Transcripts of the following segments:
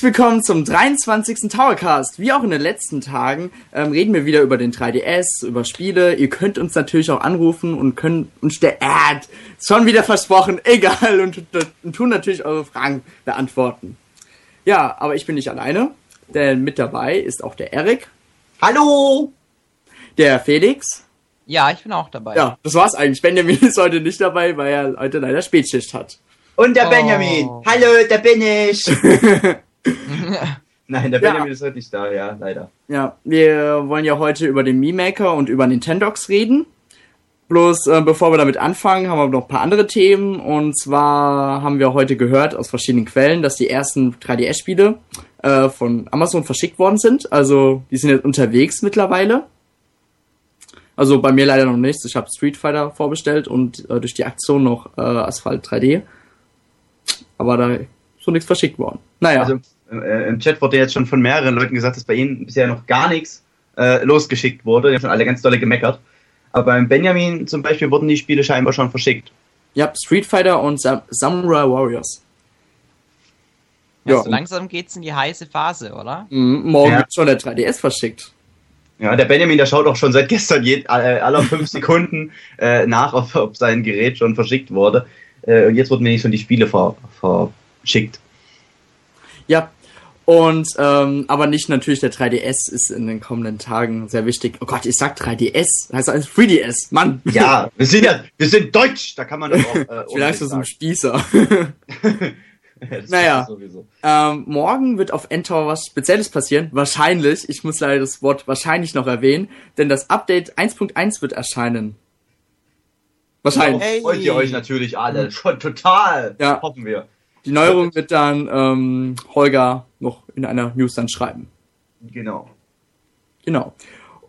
Herzlich willkommen zum 23. Towercast. Wie auch in den letzten Tagen ähm, reden wir wieder über den 3DS, über Spiele. Ihr könnt uns natürlich auch anrufen und können uns der Ad schon wieder versprochen, egal, und, und tun natürlich eure Fragen beantworten. Ja, aber ich bin nicht alleine, denn mit dabei ist auch der Erik. Hallo! Der Felix. Ja, ich bin auch dabei. Ja, das war's eigentlich. Benjamin ist heute nicht dabei, weil er heute leider Spätschicht hat. Und der oh. Benjamin. Hallo, da bin ich. Nein, der Benjamin ja. ist heute nicht da, ja, leider. Ja, wir wollen ja heute über den Mii Maker und über Nintendox reden. Bloß äh, bevor wir damit anfangen, haben wir noch ein paar andere Themen. Und zwar haben wir heute gehört aus verschiedenen Quellen, dass die ersten 3DS-Spiele äh, von Amazon verschickt worden sind. Also die sind jetzt unterwegs mittlerweile. Also bei mir leider noch nichts. Ich habe Street Fighter vorbestellt und äh, durch die Aktion noch äh, Asphalt 3D aber da so nichts verschickt worden. Naja. Also äh, im Chat wurde jetzt schon von mehreren Leuten gesagt, dass bei ihnen bisher noch gar nichts äh, losgeschickt wurde. Die haben schon alle ganz dolle gemeckert. Aber beim Benjamin zum Beispiel wurden die Spiele scheinbar schon verschickt. Ja, Street Fighter und Sam Samurai Warriors. Ja, ja. So langsam geht's in die heiße Phase, oder? Mhm, morgen ja. wird schon der 3DS verschickt. Ja, der Benjamin, der schaut auch schon seit gestern je, äh, aller fünf Sekunden äh, nach, ob, ob sein Gerät schon verschickt wurde. Äh, und jetzt wurden mir nicht schon die Spiele ver, verschickt. Ja, und ähm, aber nicht natürlich der 3DS ist in den kommenden Tagen sehr wichtig. Oh Gott, ich sag 3DS, heißt alles 3DS, Mann. Ja, wir sind ja, wir sind deutsch, da kann man doch auch. Äh, Vielleicht so ein Spießer. naja, ähm, morgen wird auf Endtower was Spezielles passieren. Wahrscheinlich, ich muss leider das Wort wahrscheinlich noch erwähnen, denn das Update 1.1 wird erscheinen. Wahrscheinlich. Hey. Freut ihr euch natürlich alle. Schon total. Ja. Hoffen wir. Die Neuerung wird dann ähm, Holger noch in einer News dann schreiben. Genau. Genau.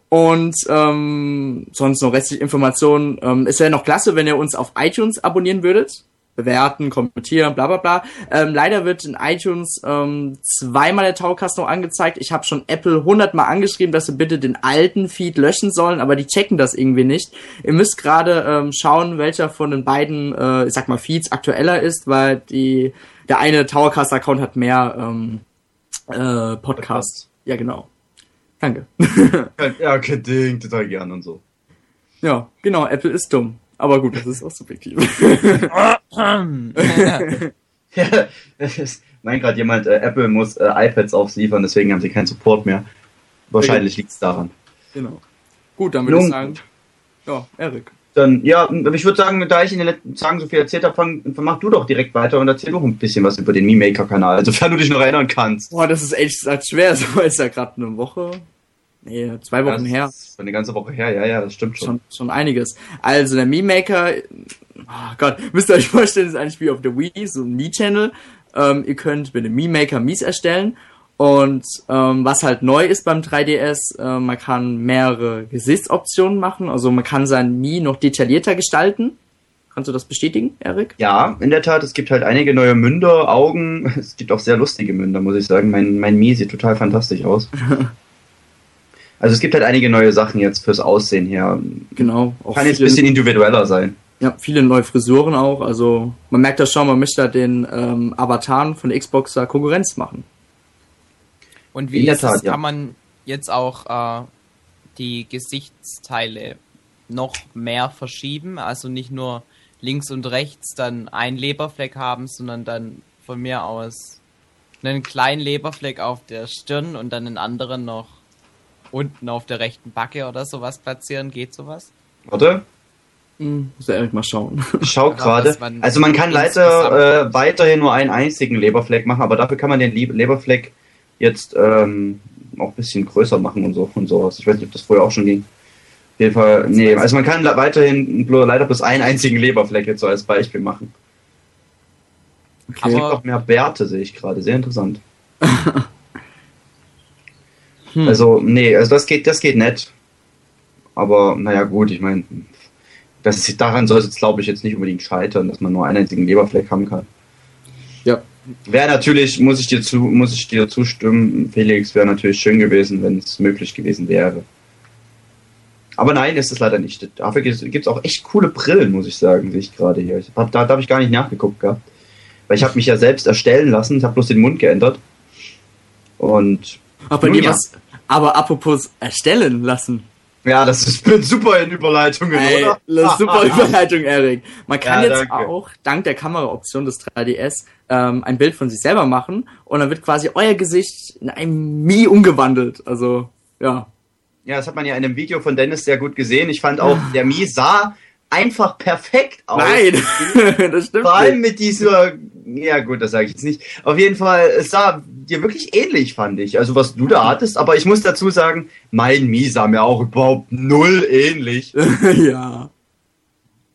Und ähm, sonst noch restliche Informationen. Ähm, es wäre noch klasse, wenn ihr uns auf iTunes abonnieren würdet bewerten, kommentieren, bla bla bla. Ähm, leider wird in iTunes ähm, zweimal der Taucast noch angezeigt. Ich habe schon Apple hundertmal angeschrieben, dass sie bitte den alten Feed löschen sollen, aber die checken das irgendwie nicht. Ihr müsst gerade ähm, schauen, welcher von den beiden, äh, ich sag mal, Feeds aktueller ist, weil die der eine Towercast-Account hat mehr ähm, äh, Podcasts. Ja, genau. Danke. ja, kein Ding, total gern und so. Ja, genau, Apple ist dumm. Aber gut, das ist auch subjektiv. ja, ist, meint gerade jemand, äh, Apple muss äh, iPads ausliefern, deswegen haben sie keinen Support mehr. Wahrscheinlich liegt es daran. Genau. Gut, dann würde ich sagen, ja, Erik. Dann, ja, ich würde sagen, da ich in den letzten Tagen so viel erzählt habe, fang, mach du doch direkt weiter und erzähl doch ein bisschen was über den Mi-Maker-Kanal, also, sofern du dich noch erinnern kannst. Boah, das ist echt schwer, so ist ja gerade eine Woche, Nee, zwei Wochen ja, her. Ist eine ganze Woche her, ja, ja, das stimmt schon. Schon, schon einiges. Also der Meme Maker, oh Gott, müsst ihr euch vorstellen, ist ein Spiel auf der Wii, so ein Mii-Channel. Ähm, ihr könnt mit dem Meme Maker Mies erstellen. Und ähm, was halt neu ist beim 3DS, äh, man kann mehrere Gesichtsoptionen machen. Also man kann sein Mii noch detaillierter gestalten. Kannst du das bestätigen, Erik? Ja, in der Tat. Es gibt halt einige neue Münder, Augen. Es gibt auch sehr lustige Münder, muss ich sagen. Mein, mein Mii sieht total fantastisch aus. Also es gibt halt einige neue Sachen jetzt fürs Aussehen her. Genau. Auch Kann jetzt ein bisschen individueller sein. Ja, viele neue Frisuren auch. Also man merkt das schon, man möchte da den ähm, Avataren von Xbox da Konkurrenz machen. Und wie ist Tat, es, ja. kann man jetzt auch äh, die Gesichtsteile noch mehr verschieben? Also nicht nur links und rechts dann ein Leberfleck haben, sondern dann von mir aus einen kleinen Leberfleck auf der Stirn und dann einen anderen noch unten auf der rechten Backe oder sowas platzieren? Geht sowas? Warte. Hm, muss Erik mal schauen. Schau gerade. Also man kann leider äh, weiterhin nur einen einzigen Leberfleck machen, aber dafür kann man den Leberfleck jetzt ähm, auch ein bisschen größer machen und so und sowas. Ich weiß nicht, ob das vorher auch schon ging. Auf jeden Fall, nee, also man kann weiterhin leider bloß einen einzigen Leberfleck jetzt so als Beispiel machen. Okay. Aber es gibt auch mehr Bärte, sehe ich gerade. Sehr interessant. Hm. Also, nee, also das geht, das geht nett. Aber naja, gut, ich meine, das ist, daran soll es jetzt, glaube ich, jetzt nicht unbedingt scheitern, dass man nur einen einzigen Leberfleck haben kann. Ja. Wäre natürlich, muss ich dir zu, muss ich dir zustimmen, Felix, wäre natürlich schön gewesen, wenn es möglich gewesen wäre. Aber nein, ist es leider nicht. Dafür gibt es auch echt coole Brillen, muss ich sagen, sehe ich gerade hier. Ich hab, da, da habe ich gar nicht nachgeguckt gehabt. Weil ich habe mich ja selbst erstellen lassen, habe bloß den Mund geändert. Und. Bei dir ja. was. Aber apropos erstellen lassen. Ja, das ist super in Überleitungen, Ey, oder? Das ist super Überleitung, Erik. Man kann ja, jetzt danke. auch dank der Kameraoption des 3DS ähm, ein Bild von sich selber machen und dann wird quasi euer Gesicht in ein Mii umgewandelt. Also, ja. Ja, das hat man ja in einem Video von Dennis sehr gut gesehen. Ich fand auch, der Mii sah einfach perfekt aus. Nein, das stimmt. Vor allem mit dieser, ja gut, das sage ich jetzt nicht. Auf jeden Fall, es sah dir wirklich ähnlich, fand ich. Also was du da hattest, aber ich muss dazu sagen, mein Mi sah mir auch überhaupt null ähnlich. ja.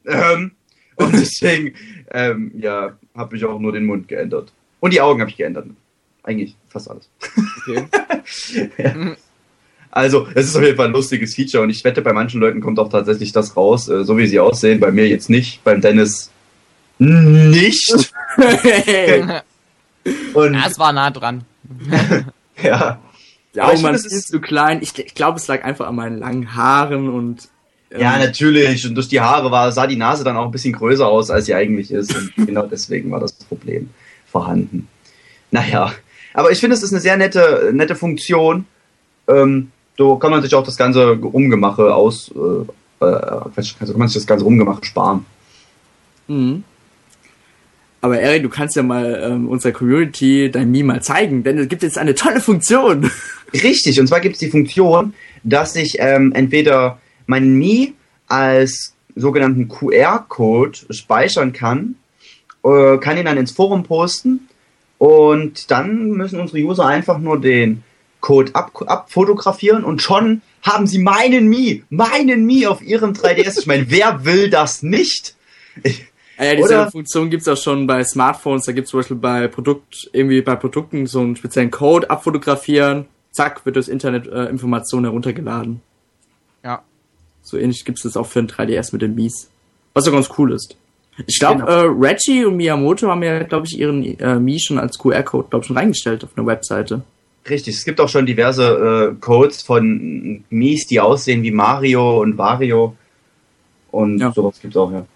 Ähm, und deswegen, ähm, ja, habe ich auch nur den Mund geändert. Und die Augen habe ich geändert. Eigentlich fast alles. Okay. ja. Also, es ist auf jeden Fall ein lustiges Feature und ich wette, bei manchen Leuten kommt auch tatsächlich das raus, äh, so wie sie aussehen. Bei mir jetzt nicht, beim Dennis nicht. und das war nah dran. ja. Ja, aber man ist zu klein. Ich, ich glaube, es lag einfach an meinen langen Haaren und. Ähm, ja, natürlich. Und durch die Haare war, sah die Nase dann auch ein bisschen größer aus, als sie eigentlich ist. Und genau deswegen war das Problem vorhanden. Naja. Aber ich finde, es ist eine sehr nette, nette Funktion. Ähm, so kann man sich auch das ganze Rumgemache aus, äh, also kann man sich das ganze Rumgemache sparen. Mhm. Aber Erik, du kannst ja mal ähm, unserer Community dein Meme mal zeigen, denn es gibt jetzt eine tolle Funktion. Richtig, und zwar gibt es die Funktion, dass ich ähm, entweder meinen Mi als sogenannten QR-Code speichern kann, äh, kann ihn dann ins Forum posten und dann müssen unsere User einfach nur den Code ab, abfotografieren und schon haben sie meinen Mi, meinen Mi auf ihrem 3DS. Ich meine, wer will das nicht? Ich, ja, diese Oder? Funktion gibt's auch schon bei Smartphones. Da gibt's zum Beispiel bei Produkt, irgendwie bei Produkten so einen speziellen Code abfotografieren. Zack, wird das Internet äh, Informationen heruntergeladen. Ja. So ähnlich gibt's das auch für ein 3DS mit den Mies. Was ja ganz cool ist. Ich glaube, genau. äh, Reggie und Miyamoto haben ja, glaube ich, ihren äh, Mi schon als QR-Code, glaube ich, schon reingestellt auf einer Webseite. Richtig, es gibt auch schon diverse äh, Codes von Mies, die aussehen wie Mario und Wario. Und ja. sowas gibt's auch, ja.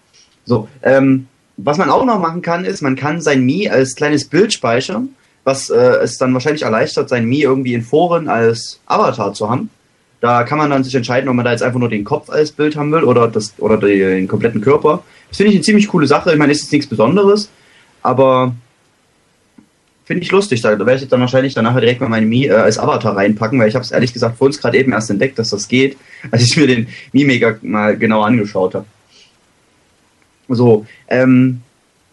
So, ähm, was man auch noch machen kann, ist, man kann sein Mi als kleines Bild speichern, was äh, es dann wahrscheinlich erleichtert, sein Mi irgendwie in Foren als Avatar zu haben. Da kann man dann sich entscheiden, ob man da jetzt einfach nur den Kopf als Bild haben will oder, das, oder den kompletten Körper. Das finde ich eine ziemlich coole Sache. Ich meine, ist jetzt nichts Besonderes, aber Finde ich lustig. Da werde ich dann wahrscheinlich danach direkt mal meine Mi äh, als Avatar reinpacken, weil ich habe es ehrlich gesagt vor uns gerade eben erst entdeckt, dass das geht, als ich mir den Mi Mega mal genau angeschaut habe. So, ähm,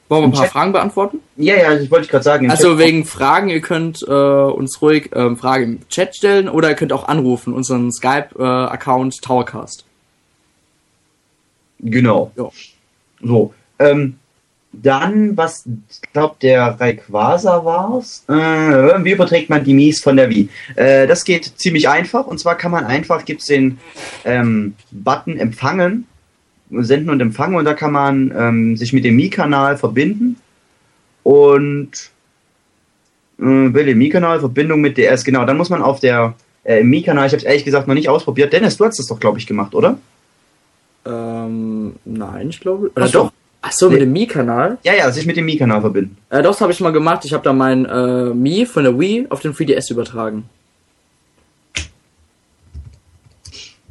wollen wir ein paar Chat? Fragen beantworten? Ja, ja, ich wollte gerade sagen. Also Chat wegen Fragen, ihr könnt äh, uns ruhig ähm, Fragen im Chat stellen oder ihr könnt auch anrufen, unseren Skype-Account äh, Towercast. Genau. Ja. So, ähm, dann, was, ich glaube, der Rayquaza war's. Äh, wie überträgt man die Mies von der Wii? Äh, das geht ziemlich einfach. Und zwar kann man einfach, gibt's den ähm, Button empfangen, senden und empfangen. Und da kann man ähm, sich mit dem Mi-Kanal verbinden. Und äh, will den Mi-Kanal, Verbindung mit DS, genau. Dann muss man auf der äh, Mi-Kanal, ich habe es ehrlich gesagt noch nicht ausprobiert. Dennis, du hast das doch, glaube ich, gemacht, oder? Ähm, nein, ich glaube. Oder doch? Ach so, mit dem Mi-Kanal? Ja, ja, sich mit dem Mi-Kanal verbinden. Äh, das habe ich mal gemacht. Ich habe da mein äh, Mi von der Wii auf den 3DS übertragen.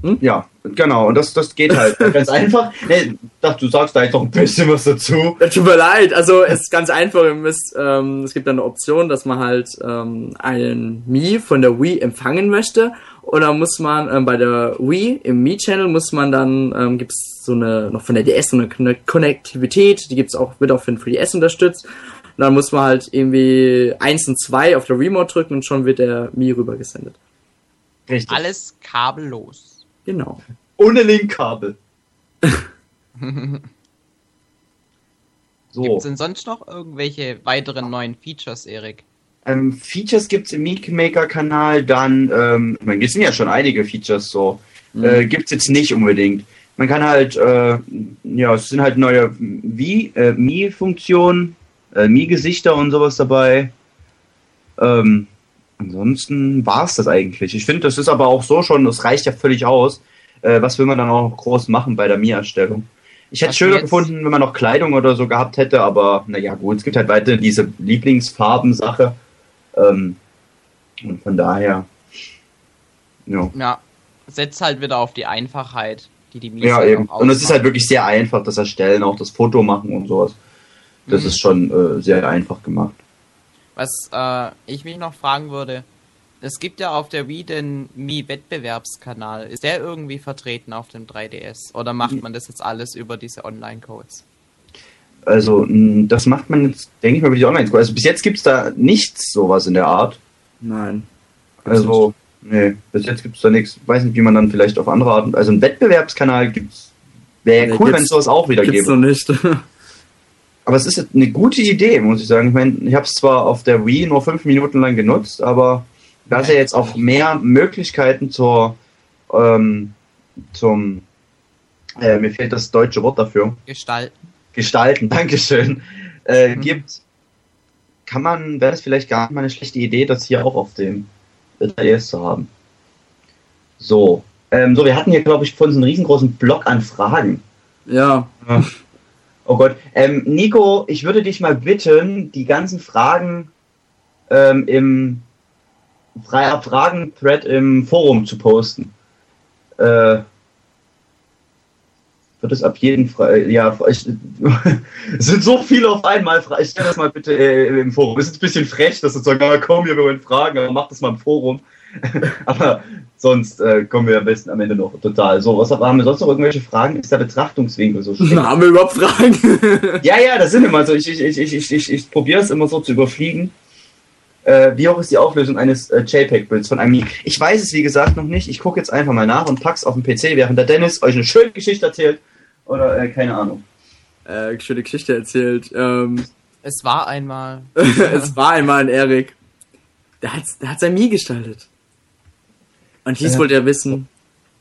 Hm? Ja, genau. Und das, das geht halt ganz einfach. Nee, dachte, du sagst da jetzt noch ein bisschen was dazu. Ja, tut mir leid. Also es ist ganz einfach. Müsst, ähm, es gibt dann eine Option, dass man halt ähm, einen Mi von der Wii empfangen möchte. Oder muss man ähm, bei der Wii im Mi-Channel muss man dann ähm, gibt's so eine, noch von der DS so eine Konnektivität, die gibt's auch, wird auch für den 3DS unterstützt. Und dann muss man halt irgendwie 1 und 2 auf der Remote drücken und schon wird der Mi rübergesendet. Richtig. Alles kabellos. Genau. Ohne Linkkabel. so. Gibt es denn sonst noch irgendwelche weiteren neuen Features, Erik? Ähm, Features gibt es im Meek Maker Kanal, dann, ähm, es sind ja schon einige Features so. Mhm. Äh, es jetzt nicht unbedingt man kann halt, äh, ja, es sind halt neue wie äh, Mi-Funktionen, äh, Mi-Gesichter und sowas dabei. Ähm, ansonsten war es das eigentlich. Ich finde, das ist aber auch so schon, das reicht ja völlig aus. Äh, was will man dann auch groß machen bei der Mi-Erstellung? Ich hätte es schöner gefunden, wenn man noch Kleidung oder so gehabt hätte, aber naja, gut, es gibt halt weiter diese Lieblingsfarben-Sache. Ähm, Und von daher. Ja. ja. Setzt halt wieder auf die Einfachheit, die die Mies Ja, eben. Und es ist halt wirklich sehr einfach, das Erstellen, auch das Foto machen und sowas. Das mhm. ist schon äh, sehr einfach gemacht. Was äh, ich mich noch fragen würde, es gibt ja auf der Wii den Mi-Wettbewerbskanal. Ist der irgendwie vertreten auf dem 3DS? Oder macht man das jetzt alles über diese Online-Codes? Also, das macht man jetzt, denke ich mal, über die Online-Codes. Also bis jetzt gibt es da nichts sowas in der Art. Nein. Also, nee, bis jetzt gibt es da nichts. Weiß nicht, wie man dann vielleicht auf andere Arten. Also, einen Wettbewerbskanal gibt's. Wäre nee, cool, wenn es sowas auch wieder gäbe. Gibt's noch nicht. aber es ist eine gute Idee, muss ich sagen. Ich meine, ich habe es zwar auf der Wii nur fünf Minuten lang genutzt, aber da ist ja jetzt auch mehr Möglichkeiten zur, ähm, zum, äh, mir fehlt das deutsche Wort dafür. Gestalten. Gestalten, Dankeschön, äh, mhm. gibt, kann man, wäre es vielleicht gar nicht mal eine schlechte Idee, das hier auch auf dem 3DS zu haben. So, ähm, so, wir hatten hier, glaube ich, von so einem riesengroßen Block an Fragen. Ja. Oh Gott. Ähm, Nico, ich würde dich mal bitten, die ganzen Fragen ähm, im freier Fragen-Thread im Forum zu posten. Äh, wird es ab jeden Fall, ja, ich, es sind so viele auf einmal. Ich stelle das mal bitte äh, im Forum. Es ist ein bisschen frech, dass du sagst, komm, hier, wir wollen Fragen, aber mach das mal im Forum. aber sonst äh, kommen wir am besten am Ende noch total. So, was haben wir sonst noch irgendwelche Fragen? Ist der Betrachtungswinkel so schlecht? Haben wir überhaupt Fragen? ja, ja, das sind immer so. Ich, ich, ich, ich, ich, ich, ich probiere es immer so zu überfliegen. Äh, wie hoch ist die Auflösung eines äh, JPEG-Bilds von einem Mi? Ich weiß es, wie gesagt, noch nicht. Ich gucke jetzt einfach mal nach und pack's auf den PC, während der Dennis euch eine schöne Geschichte erzählt. Oder, äh, keine Ahnung. Äh, schöne Geschichte erzählt. Ähm, es war einmal. es war einmal ein Erik. Der hat, der hat sein Mi gestaltet. Und dies äh, wollte er wissen.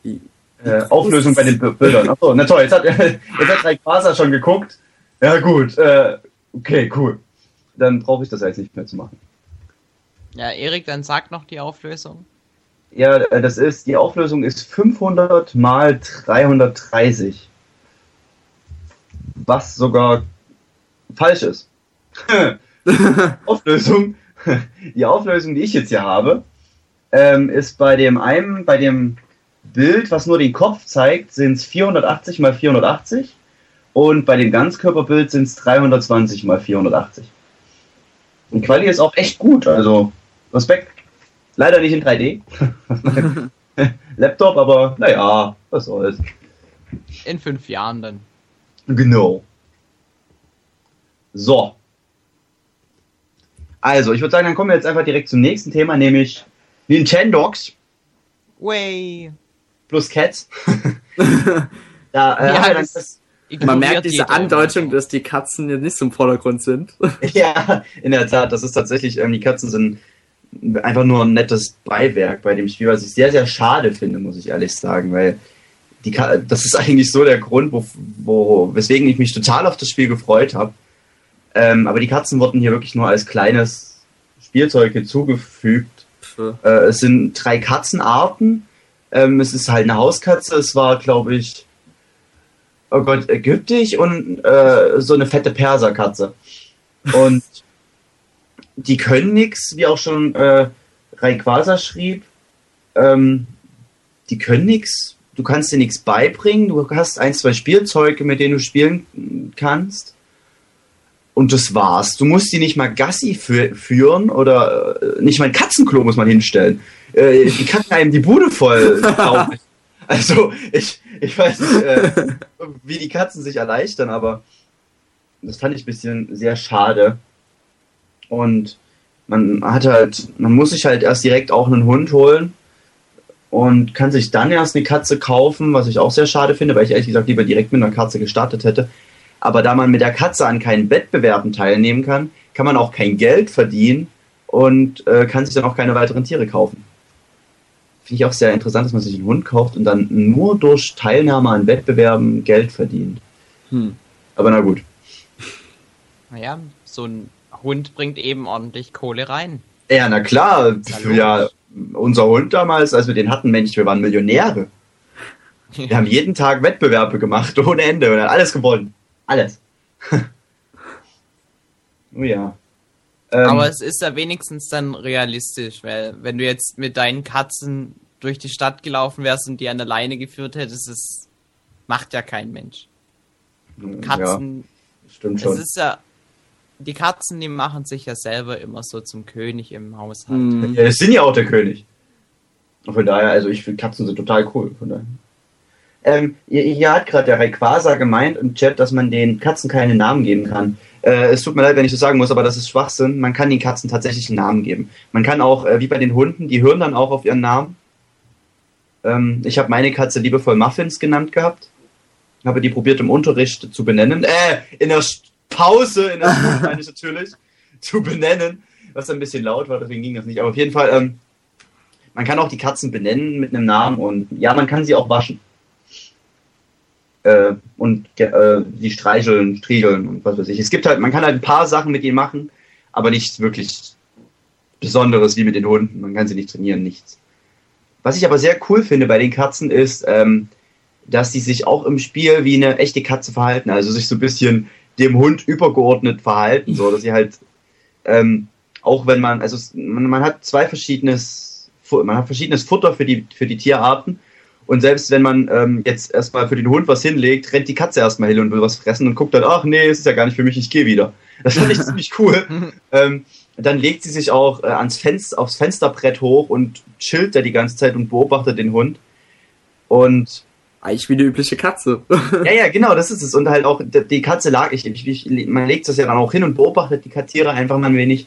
Die, äh, Auflösung bei den Bildern. Achso, na toll, jetzt hat, jetzt hat Rayquaza schon geguckt. Ja, gut. Äh, okay, cool. Dann brauche ich das jetzt nicht mehr zu machen. Ja, Erik, dann sag noch die Auflösung. Ja, äh, das ist, die Auflösung ist 500 mal 330. Was sogar falsch ist. Auflösung, die Auflösung, die ich jetzt hier habe, ähm, ist bei dem einen, bei dem Bild, was nur den Kopf zeigt, sind es 480 mal 480 und bei dem Ganzkörperbild sind es 320 mal 480. Und Quali ist auch echt gut, also Respekt. Leider nicht in 3D. Laptop, aber naja, was soll's. In fünf Jahren dann. Genau. So. Also, ich würde sagen, dann kommen wir jetzt einfach direkt zum nächsten Thema, nämlich Nintendogs. Way. Plus Cats. da, äh, ja, das, man merkt diese Andeutung, dass die Katzen jetzt nicht so im Vordergrund sind. ja, in der Tat, das ist tatsächlich, ähm, die Katzen sind einfach nur ein nettes Beiwerk bei dem Spiel, was ich sehr, sehr schade finde, muss ich ehrlich sagen, weil die, das ist eigentlich so der Grund, wo, wo, weswegen ich mich total auf das Spiel gefreut habe. Ähm, aber die Katzen wurden hier wirklich nur als kleines Spielzeug hinzugefügt. Äh, es sind drei Katzenarten. Ähm, es ist halt eine Hauskatze. Es war, glaube ich, oh Gott, ägyptisch und äh, so eine fette Perserkatze. Und die können nichts, wie auch schon äh, Rayquaza schrieb. Ähm, die können nichts. Du kannst dir nichts beibringen. Du hast ein, zwei Spielzeuge, mit denen du spielen kannst. Und das war's. Du musst die nicht mal Gassi fü führen oder äh, nicht mal ein Katzenklo muss man hinstellen. Äh, die kacken einem die Bude voll. also ich, ich weiß nicht, äh, wie die Katzen sich erleichtern, aber das fand ich ein bisschen sehr schade. Und man hat halt, man muss sich halt erst direkt auch einen Hund holen und kann sich dann erst eine Katze kaufen, was ich auch sehr schade finde, weil ich ehrlich gesagt lieber direkt mit einer Katze gestartet hätte. Aber da man mit der Katze an keinen Wettbewerben teilnehmen kann, kann man auch kein Geld verdienen und äh, kann sich dann auch keine weiteren Tiere kaufen. Finde ich auch sehr interessant, dass man sich einen Hund kauft und dann nur durch Teilnahme an Wettbewerben Geld verdient. Hm. Aber na gut. Naja, so ein Hund bringt eben ordentlich Kohle rein. Ja, na klar. Ja, unser Hund damals, als wir den hatten, Mensch, wir waren Millionäre. Wir haben jeden Tag Wettbewerbe gemacht, ohne Ende, und haben alles gewonnen. Alles. oh ja. Ähm, Aber es ist ja wenigstens dann realistisch, weil wenn du jetzt mit deinen Katzen durch die Stadt gelaufen wärst und die an der Leine geführt hättest, das macht ja kein Mensch. Katzen. Ja, stimmt schon. Es ist ja. Die Katzen, die machen sich ja selber immer so zum König im Haushalt. Mhm. Ja, das sind ja auch der König. Von daher, also ich finde Katzen sind total cool. Von daher. Ähm, hier, hier hat gerade der Rayquaza gemeint im Chat, dass man den Katzen keine Namen geben kann. Äh, es tut mir leid, wenn ich das sagen muss, aber das ist Schwachsinn. Man kann den Katzen tatsächlich einen Namen geben. Man kann auch, äh, wie bei den Hunden, die hören dann auch auf ihren Namen. Ähm, ich habe meine Katze liebevoll Muffins genannt gehabt. Habe die probiert im Unterricht zu benennen. Äh, in der Pause, in der Schule meine ich natürlich, zu benennen. Was ein bisschen laut war, deswegen ging das nicht. Aber auf jeden Fall, ähm, man kann auch die Katzen benennen mit einem Namen und ja, man kann sie auch waschen äh, und äh, die streicheln, striegeln und was weiß ich. Es gibt halt, man kann halt ein paar Sachen mit ihnen machen, aber nichts wirklich Besonderes wie mit den Hunden. Man kann sie nicht trainieren, nichts. Was ich aber sehr cool finde bei den Katzen ist, ähm, dass sie sich auch im Spiel wie eine echte Katze verhalten, also sich so ein bisschen dem Hund übergeordnet verhalten, so dass sie halt ähm, auch wenn man, also man, man hat zwei verschiedenes, man hat verschiedenes Futter für die für die Tierarten und selbst wenn man ähm, jetzt erstmal für den Hund was hinlegt, rennt die Katze erstmal hin und will was fressen und guckt dann, ach nee, es ist ja gar nicht für mich, ich gehe wieder. Das fand ich ziemlich cool. Ähm, dann legt sie sich auch äh, ans Fenster, aufs Fensterbrett hoch und chillt da die ganze Zeit und beobachtet den Hund. Und eigentlich wie eine übliche Katze. ja, ja, genau, das ist es. Und halt auch die Katze lag, ich, ich, ich man legt das ja dann auch hin und beobachtet die Kattiere einfach mal ein wenig.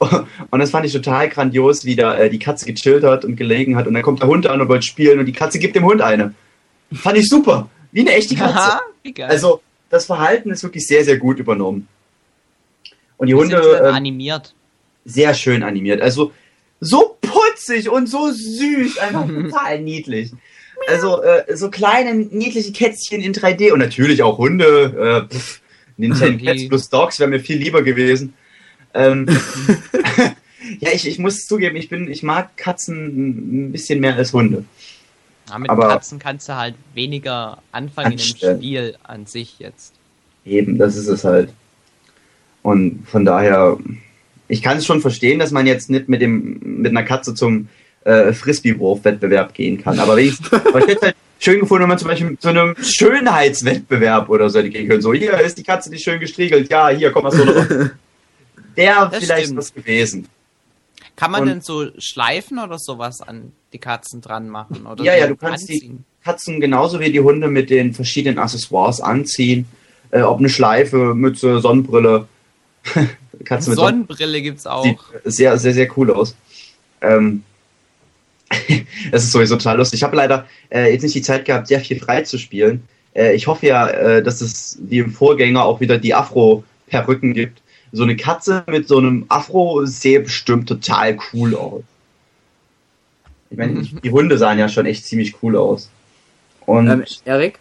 Und das fand ich total grandios, wie da äh, die Katze gechillt hat und gelegen hat. Und dann kommt der Hund an und wollte spielen und die Katze gibt dem Hund eine. Fand ich super. Wie eine echte Katze. Aha, also, das Verhalten ist wirklich sehr, sehr gut übernommen. Und die Hunde. Äh, animiert. Sehr schön animiert. Also, so putzig und so süß. Einfach total niedlich. Also, äh, so kleine, niedliche Kätzchen in 3D und natürlich auch Hunde. Äh, pff, Nintendo Cats plus Dogs wäre mir viel lieber gewesen. Ähm, ja, ich, ich muss zugeben, ich bin, ich mag Katzen ein bisschen mehr als Hunde. Ja, mit Aber Katzen kannst du halt weniger anfangen anstellen. im Spiel an sich jetzt. Eben, das ist es halt. Und von daher, ich kann es schon verstehen, dass man jetzt nicht mit dem mit einer Katze zum äh, Frisbee-Wurf-Wettbewerb gehen kann. Aber ich, aber ich hätte halt schön gefunden, wenn man zum Beispiel zu einem Schönheitswettbewerb oder so gehen könnte. So, hier ist die Katze, die schön gestriegelt. Ja, hier, komm mal so drauf. wäre vielleicht stimmt. was gewesen. Kann man und, denn so Schleifen oder sowas an die Katzen dran machen? Oder ja, so ja, du kannst anziehen? die Katzen genauso wie die Hunde mit den verschiedenen Accessoires anziehen. Äh, ob eine Schleife, Mütze, Sonnenbrille. Katzen mit Sonnenbrille gibt's auch. Sieht sehr, sehr, sehr cool aus. Ähm, das ist sowieso total lustig. Ich habe leider äh, jetzt nicht die Zeit gehabt, sehr viel frei zu spielen. Äh, ich hoffe ja, äh, dass es wie im Vorgänger auch wieder die Afro-Perücken gibt so eine Katze mit so einem Afro sähe bestimmt total cool aus. Ich meine, mhm. die Hunde sahen ja schon echt ziemlich cool aus. Und ähm, Erik?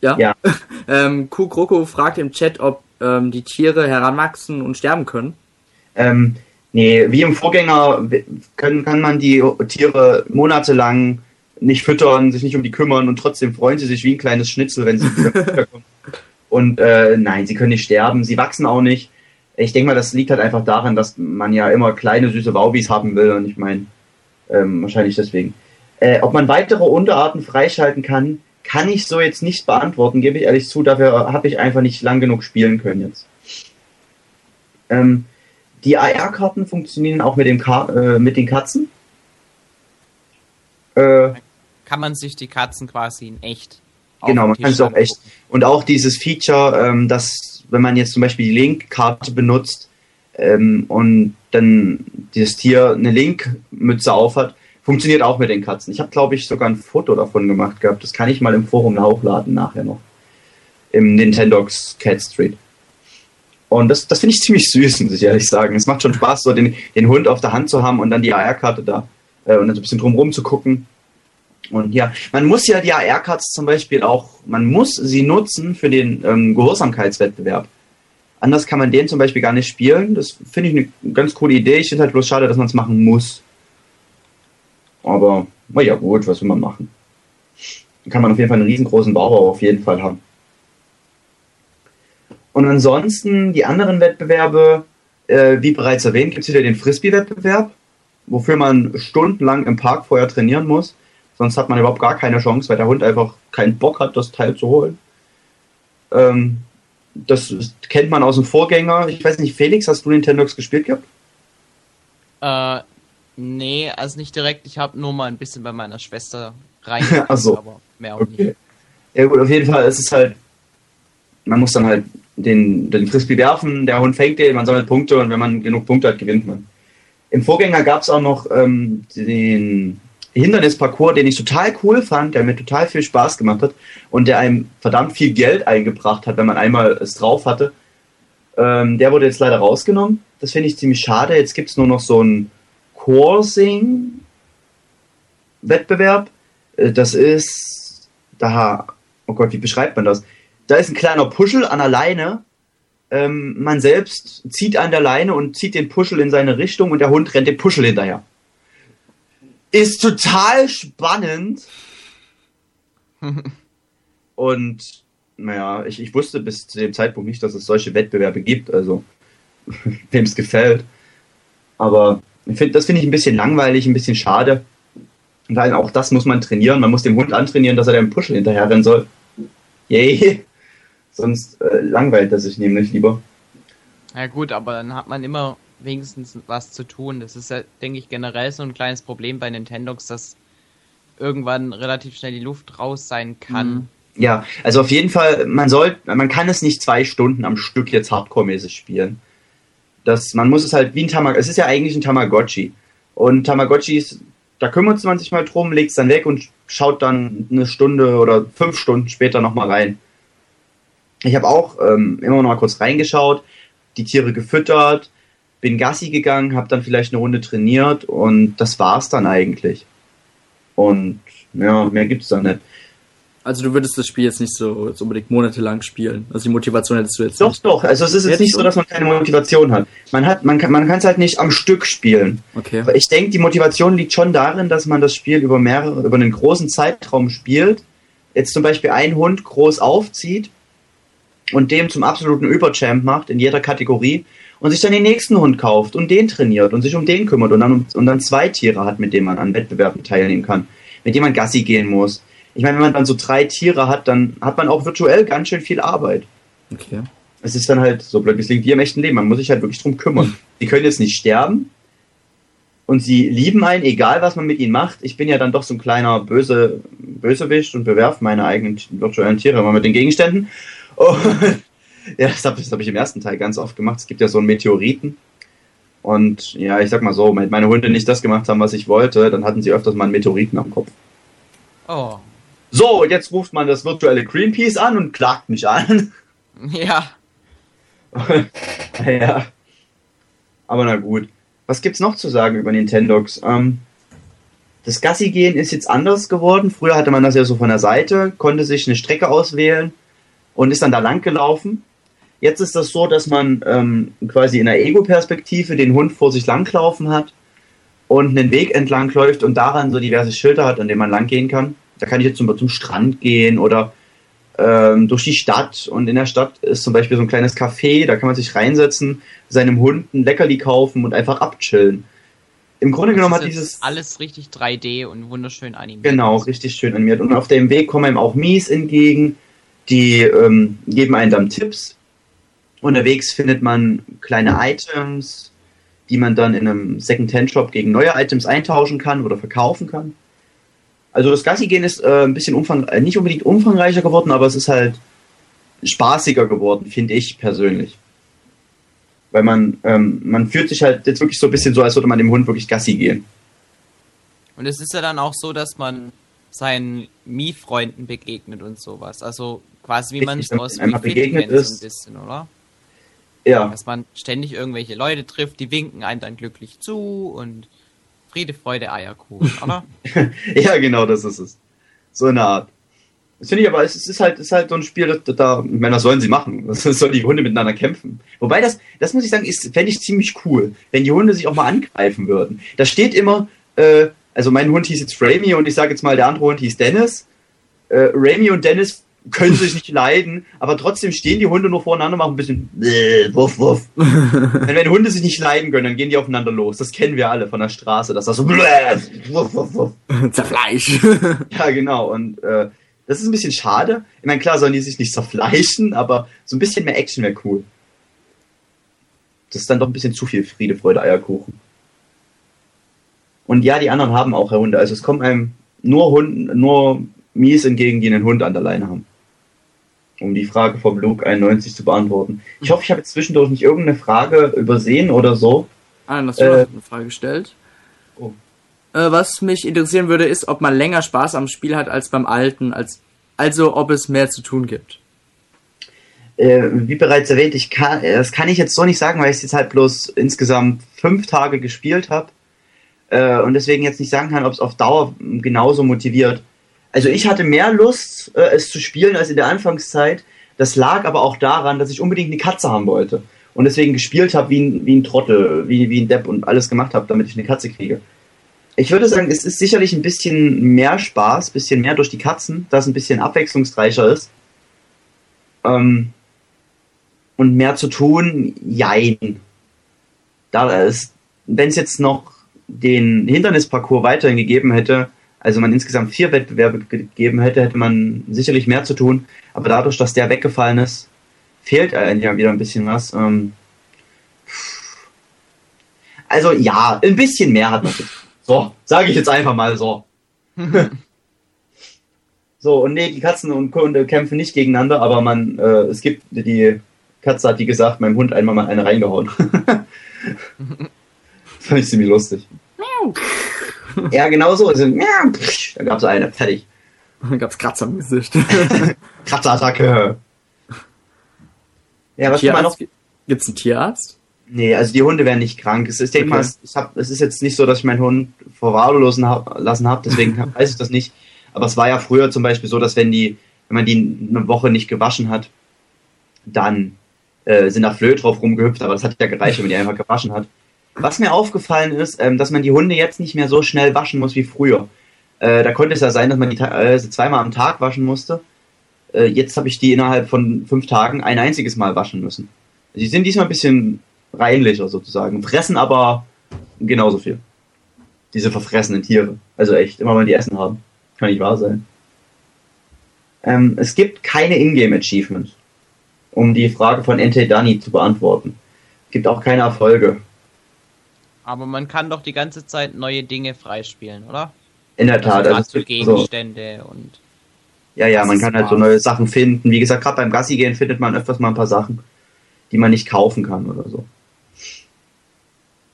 Ja. ja. ähm, Kuh fragt im Chat, ob ähm, die Tiere heranwachsen und sterben können. Ähm, nee, wie im Vorgänger können, kann man die Tiere monatelang nicht füttern, sich nicht um die kümmern und trotzdem freuen sie sich wie ein kleines Schnitzel, wenn sie wiederkommen. Und äh, nein, sie können nicht sterben, sie wachsen auch nicht. Ich denke mal, das liegt halt einfach daran, dass man ja immer kleine, süße Waubis haben will. Und ich meine, ähm, wahrscheinlich deswegen. Äh, ob man weitere Unterarten freischalten kann, kann ich so jetzt nicht beantworten, gebe ich ehrlich zu. Dafür habe ich einfach nicht lang genug spielen können jetzt. Ähm, die AR-Karten funktionieren auch mit, dem Ka äh, mit den Katzen. Äh, kann man sich die Katzen quasi in echt Genau, man kann es auch echt. Und auch dieses Feature, ähm, dass wenn man jetzt zum Beispiel die Link-Karte benutzt ähm, und dann das Tier eine Link-Mütze aufhat, funktioniert auch mit den Katzen. Ich habe, glaube ich, sogar ein Foto davon gemacht gehabt. Das kann ich mal im Forum hochladen nachher noch. Im Nintendox Cat Street. Und das, das finde ich ziemlich süß, muss ich ehrlich sagen. Es macht schon Spaß, so den, den Hund auf der Hand zu haben und dann die AR-Karte da äh, und dann so ein bisschen drumherum zu gucken. Und ja, man muss ja die AR-Cards zum Beispiel auch, man muss sie nutzen für den ähm, Gehorsamkeitswettbewerb. Anders kann man den zum Beispiel gar nicht spielen. Das finde ich eine ganz coole Idee. Ich finde halt bloß schade, dass man es machen muss. Aber, na ja, gut, was will man machen? Dann kann man auf jeden Fall einen riesengroßen Bauer auf jeden Fall haben. Und ansonsten die anderen Wettbewerbe, äh, wie bereits erwähnt, gibt es wieder den Frisbee-Wettbewerb, wofür man stundenlang im Park vorher trainieren muss. Sonst hat man überhaupt gar keine Chance, weil der Hund einfach keinen Bock hat, das Teil zu holen. Ähm, das kennt man aus dem Vorgänger. Ich weiß nicht, Felix, hast du Nintendox gespielt gehabt? Äh, nee, also nicht direkt. Ich habe nur mal ein bisschen bei meiner Schwester rein. so. aber mehr auch okay. nicht. Ja gut, auf jeden Fall ist es halt, man muss dann halt den, den Frisbee werfen, der Hund fängt den, man sammelt Punkte und wenn man genug Punkte hat, gewinnt man. Im Vorgänger gab es auch noch ähm, den Hindernisparcours, den ich total cool fand, der mir total viel Spaß gemacht hat und der einem verdammt viel Geld eingebracht hat, wenn man einmal es drauf hatte. Ähm, der wurde jetzt leider rausgenommen. Das finde ich ziemlich schade. Jetzt gibt es nur noch so einen Coursing-Wettbewerb. Äh, das ist da, oh Gott, wie beschreibt man das? Da ist ein kleiner Puschel an der Leine. Ähm, man selbst zieht an der Leine und zieht den Puschel in seine Richtung und der Hund rennt dem Puschel hinterher. Ist total spannend. und naja, ich, ich wusste bis zu dem Zeitpunkt nicht, dass es solche Wettbewerbe gibt, also wem es gefällt. Aber find, das finde ich ein bisschen langweilig, ein bisschen schade. Weil auch das muss man trainieren. Man muss dem Hund antrainieren, dass er dem Puschel hinterherrennen soll. Yay. Sonst äh, langweilt er sich nämlich lieber. Ja gut, aber dann hat man immer wenigstens was zu tun. Das ist ja, denke ich, generell so ein kleines Problem bei Nintendox, dass irgendwann relativ schnell die Luft raus sein kann. Mhm. Ja, also auf jeden Fall, man soll, man kann es nicht zwei Stunden am Stück jetzt hardcore-mäßig spielen. Das, man muss es halt wie ein Tamagotchi, es ist ja eigentlich ein Tamagotchi. Und Tamagotchis, da kümmert man sich mal drum, legt es dann weg und schaut dann eine Stunde oder fünf Stunden später nochmal rein. Ich habe auch ähm, immer noch mal kurz reingeschaut, die Tiere gefüttert, bin Gassi gegangen, habe dann vielleicht eine Runde trainiert und das war's dann eigentlich. Und ja, mehr gibt's da nicht. Also du würdest das Spiel jetzt nicht so, so unbedingt monatelang spielen. Also die Motivation hättest du jetzt doch, nicht. Doch, doch. Also es ist jetzt, jetzt nicht so, dass man keine Motivation hat. Man hat, man kann, man kann es halt nicht am Stück spielen. Okay. Aber ich denke, die Motivation liegt schon darin, dass man das Spiel über mehrere, über einen großen Zeitraum spielt. Jetzt zum Beispiel ein Hund groß aufzieht und dem zum absoluten Überchamp macht in jeder Kategorie und sich dann den nächsten Hund kauft und den trainiert und sich um den kümmert und dann, und dann zwei Tiere hat, mit denen man an Wettbewerben teilnehmen kann, mit denen man Gassi gehen muss. Ich meine, wenn man dann so drei Tiere hat, dann hat man auch virtuell ganz schön viel Arbeit. Okay. Es ist dann halt so blöd, wie es liegt wie im echten Leben. Man muss sich halt wirklich drum kümmern. Die können jetzt nicht sterben und sie lieben einen, egal was man mit ihnen macht. Ich bin ja dann doch so ein kleiner böse Bösewicht und bewerfe meine eigenen virtuellen Tiere immer mit den Gegenständen. Und ja, das habe hab ich im ersten Teil ganz oft gemacht. Es gibt ja so einen Meteoriten. Und ja, ich sag mal so, wenn meine Hunde nicht das gemacht haben, was ich wollte, dann hatten sie öfters mal einen Meteoriten am Kopf. Oh. So, jetzt ruft man das virtuelle Greenpeace an und klagt mich an. Ja. ja. Aber na gut. Was gibt's noch zu sagen über Nintendox? Ähm, das Gassi-Gehen ist jetzt anders geworden. Früher hatte man das ja so von der Seite, konnte sich eine Strecke auswählen und ist dann da lang gelaufen. Jetzt ist das so, dass man ähm, quasi in der Ego-Perspektive den Hund vor sich langlaufen hat und einen Weg entlang läuft und daran so diverse Schilder hat, an denen man lang gehen kann. Da kann ich jetzt zum, zum Strand gehen oder ähm, durch die Stadt und in der Stadt ist zum Beispiel so ein kleines Café, da kann man sich reinsetzen, seinem Hund ein Leckerli kaufen und einfach abchillen. Im Grunde genommen hat dieses alles richtig 3D und wunderschön animiert. Genau, richtig schön animiert. Und auf dem Weg kommen einem auch Mies entgegen, die ähm, geben einem dann Tipps, Unterwegs findet man kleine Items, die man dann in einem Second-Hand-Shop gegen neue Items eintauschen kann oder verkaufen kann. Also das Gassi-Gehen ist äh, ein bisschen umfang äh, nicht unbedingt umfangreicher geworden, aber es ist halt spaßiger geworden, finde ich persönlich. Weil man, ähm, man fühlt sich halt jetzt wirklich so ein bisschen so, als würde man dem Hund wirklich Gassi gehen. Und es ist ja dann auch so, dass man seinen Mii-Freunden begegnet und sowas. Also quasi wie man es aus Wii begegnet ist. so ein bisschen, oder? Ja. Dass man ständig irgendwelche Leute trifft, die winken einem dann glücklich zu und Friede, Freude, Eierkuchen, oder? ja, genau, das ist es. So eine Art. Das finde ich aber, es ist halt, ist halt so ein Spiel, da, da ich meine, was sollen sie machen? Was sollen die Hunde miteinander kämpfen? Wobei das, das muss ich sagen, ist, fände ich ziemlich cool, wenn die Hunde sich auch mal angreifen würden. Da steht immer, äh, also mein Hund hieß jetzt Ramy und ich sage jetzt mal, der andere Hund hieß Dennis. Äh, Ramy und Dennis können sich nicht leiden, aber trotzdem stehen die Hunde nur voreinander, machen ein bisschen bläh, wuff, wuff. wenn, wenn Hunde sich nicht leiden können, dann gehen die aufeinander los. Das kennen wir alle von der Straße, dass das so wuff, wuff, wuff. Zerfleisch. ja, genau. Und äh, das ist ein bisschen schade. Ich meine, klar sollen die sich nicht zerfleischen, aber so ein bisschen mehr Action wäre cool. Das ist dann doch ein bisschen zu viel Friede, Freude, Eierkuchen. Und ja, die anderen haben auch Hunde. Also es kommen einem nur Hunden, nur Mies entgegen, die einen Hund an der Leine haben. Um die Frage vom Luke 91 zu beantworten. Ich hoffe, ich habe jetzt zwischendurch nicht irgendeine Frage übersehen oder so. Ah, hast du äh, eine Frage gestellt. Oh. Äh, was mich interessieren würde, ist, ob man länger Spaß am Spiel hat als beim alten, als, also ob es mehr zu tun gibt. Äh, wie bereits erwähnt, ich kann, das kann ich jetzt so nicht sagen, weil ich es jetzt halt bloß insgesamt fünf Tage gespielt habe äh, und deswegen jetzt nicht sagen kann, ob es auf Dauer genauso motiviert. Also ich hatte mehr Lust, äh, es zu spielen als in der Anfangszeit. Das lag aber auch daran, dass ich unbedingt eine Katze haben wollte. Und deswegen gespielt habe wie ein, wie ein Trottel, wie, wie ein Depp und alles gemacht habe, damit ich eine Katze kriege. Ich würde sagen, es ist sicherlich ein bisschen mehr Spaß, bisschen mehr durch die Katzen, da es ein bisschen abwechslungsreicher ist. Ähm, und mehr zu tun, jein. Da ist, wenn es jetzt noch den Hindernisparcours weiterhin gegeben hätte, also man insgesamt vier Wettbewerbe gegeben hätte, hätte man sicherlich mehr zu tun. Aber dadurch, dass der weggefallen ist, fehlt ja wieder ein bisschen was. Ähm also ja, ein bisschen mehr hat man. So, sage ich jetzt einfach mal so. so, und nee, die Katzen und Hunde kämpfen nicht gegeneinander, aber man, äh, es gibt, die Katze hat, wie gesagt, meinem Hund einmal mal eine reingehauen. Fand ich ziemlich lustig. ja, genau so. Also, da gab es eine, fertig. Da gab es Kratzer im Gesicht. Kratzerattacke. Ja, was Tierarzt? noch? Gibt's einen Tierarzt? Nee, also die Hunde werden nicht krank. Es ist, okay. mal, ich hab, es ist jetzt nicht so, dass ich meinen Hund verwahrlosen hab, lassen habe, deswegen weiß ich das nicht. Aber es war ja früher zum Beispiel so, dass wenn die, wenn man die eine Woche nicht gewaschen hat, dann äh, sind da Flöhe drauf rumgehüpft, aber das hat ja gereicht, wenn man die einfach gewaschen hat. Was mir aufgefallen ist, ähm, dass man die Hunde jetzt nicht mehr so schnell waschen muss wie früher. Äh, da konnte es ja sein, dass man die äh, zweimal am Tag waschen musste. Äh, jetzt habe ich die innerhalb von fünf Tagen ein einziges Mal waschen müssen. Sie sind diesmal ein bisschen reinlicher sozusagen, fressen aber genauso viel. Diese verfressenen Tiere. Also echt, immer wenn die Essen haben. Kann nicht wahr sein. Ähm, es gibt keine Ingame-Achievements, um die Frage von Ente Dani zu beantworten. Es gibt auch keine Erfolge. Aber man kann doch die ganze Zeit neue Dinge freispielen, oder? In der Tat. Also, also Gegenstände so. und. Ja, ja, man kann halt so neue Sachen finden. Wie gesagt, gerade beim Gassi gehen findet man öfters mal ein paar Sachen, die man nicht kaufen kann oder so.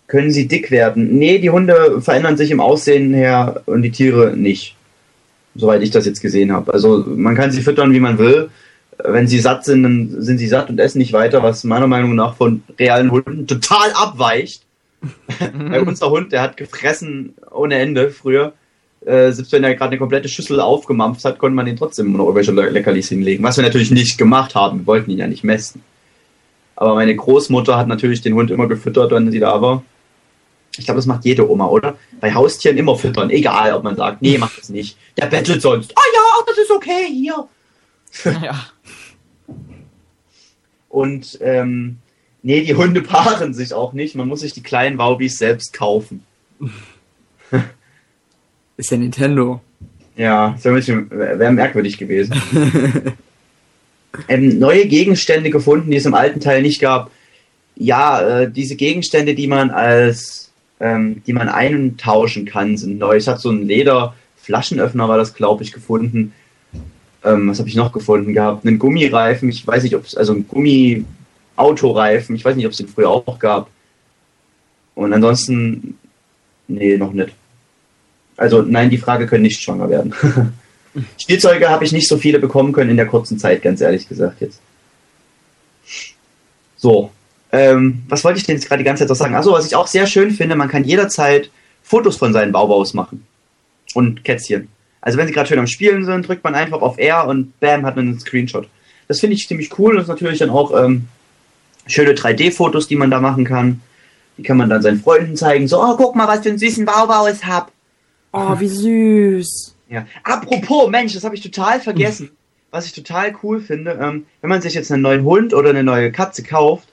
Können sie dick werden? Nee, die Hunde verändern sich im Aussehen her und die Tiere nicht. Soweit ich das jetzt gesehen habe. Also man kann sie füttern, wie man will. Wenn sie satt sind, dann sind sie satt und essen nicht weiter, was meiner Meinung nach von realen Hunden total abweicht. Weil unser Hund, der hat gefressen ohne Ende früher. Äh, selbst wenn er gerade eine komplette Schüssel aufgemampft hat, konnte man ihn trotzdem noch irgendwelche Leckerlis hinlegen. Was wir natürlich nicht gemacht haben. Wir wollten ihn ja nicht messen. Aber meine Großmutter hat natürlich den Hund immer gefüttert, wenn sie da war. Ich glaube, das macht jede Oma, oder? Bei Haustieren immer füttern. Egal, ob man sagt, nee, mach das nicht. Der bettelt sonst. Ah oh, ja, das ist okay, hier. Ja. Und ähm, Nee, die Hunde paaren sich auch nicht. Man muss sich die kleinen Waubis selbst kaufen. Ist ja Nintendo. Ja, das wäre wär merkwürdig gewesen. ähm, neue Gegenstände gefunden, die es im alten Teil nicht gab. Ja, äh, diese Gegenstände, die man als, ähm, die man eintauschen kann, sind neu. Ich habe so einen Lederflaschenöffner, war das, glaube ich, gefunden. Ähm, was habe ich noch gefunden gehabt? Einen Gummireifen. Ich weiß nicht, ob es, also ein Gummi, Autoreifen. Ich weiß nicht, ob es den früher auch gab. Und ansonsten, nee, noch nicht. Also nein, die Frage können nicht schwanger werden. Spielzeuge habe ich nicht so viele bekommen können in der kurzen Zeit, ganz ehrlich gesagt jetzt. So, ähm, was wollte ich denn jetzt gerade die ganze Zeit noch sagen? Achso, was ich auch sehr schön finde, man kann jederzeit Fotos von seinen Baubaus machen. Und Kätzchen. Also wenn sie gerade schön am Spielen sind, drückt man einfach auf R und bam, hat man einen Screenshot. Das finde ich ziemlich cool. Das ist natürlich dann auch ähm, schöne 3D-Fotos, die man da machen kann. Die kann man dann seinen Freunden zeigen. So, oh, guck mal, was für einen süßen Baubau ich hab. Oh, wie süß. Ja. Apropos, Mensch, das habe ich total vergessen. was ich total cool finde, ähm, wenn man sich jetzt einen neuen Hund oder eine neue Katze kauft,